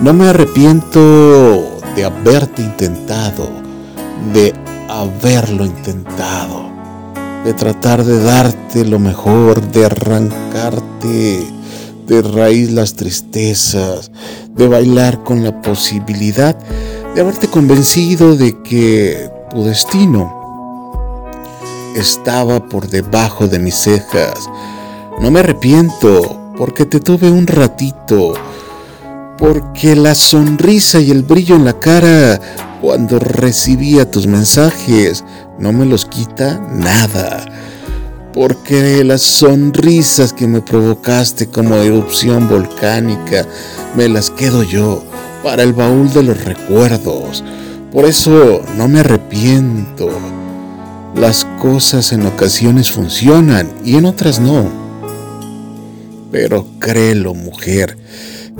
No me arrepiento de haberte intentado, de haberlo intentado, de tratar de darte lo mejor, de arrancarte de raíz las tristezas, de bailar con la posibilidad de haberte convencido de que tu destino estaba por debajo de mis cejas. No me arrepiento porque te tuve un ratito, porque la sonrisa y el brillo en la cara cuando recibía tus mensajes no me los quita nada porque las sonrisas que me provocaste como erupción volcánica me las quedo yo para el baúl de los recuerdos. Por eso no me arrepiento. Las cosas en ocasiones funcionan y en otras no. Pero créelo, mujer,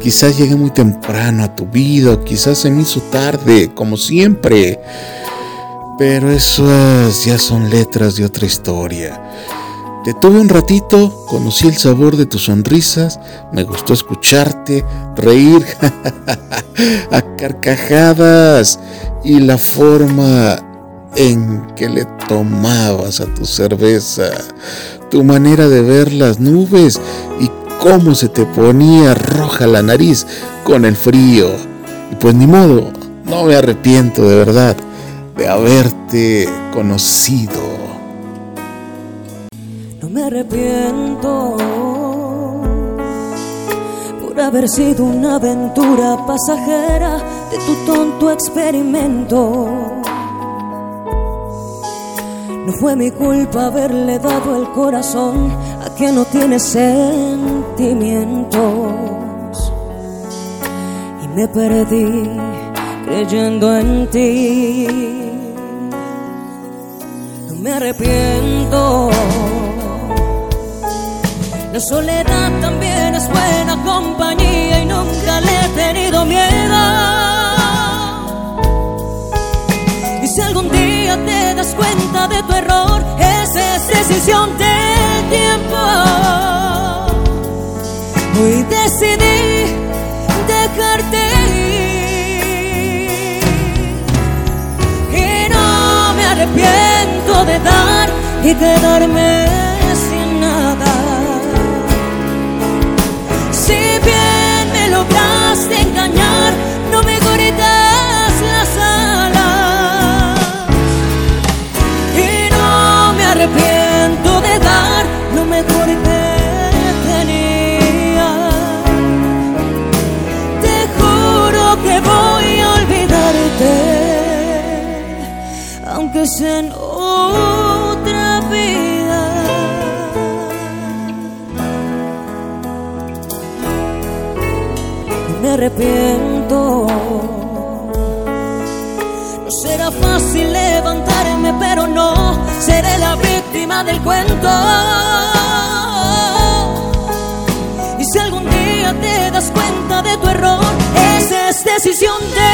quizás llegué muy temprano a tu vida, quizás se me hizo tarde, como siempre. Pero esas ya son letras de otra historia. Te tuve un ratito, conocí el sabor de tus sonrisas, me gustó escucharte, reír a carcajadas y la forma en que le tomabas a tu cerveza, tu manera de ver las nubes y cómo se te ponía roja la nariz con el frío. Y pues ni modo, no me arrepiento de verdad de haberte conocido me arrepiento por haber sido una aventura pasajera de tu tonto experimento. No fue mi culpa haberle dado el corazón a quien no tiene sentimientos. Y me perdí creyendo en ti. No me arrepiento la soledad también es buena compañía y nunca decisión del tiempo. Hoy decidí dejarte ir. Y no me arrepiento de dar y quedarme aunque sea en otra vida. me arrepiento. No será fácil levantarme, pero no seré la víctima del cuento. Y si algún día te das cuenta de tu error, esa es decisión del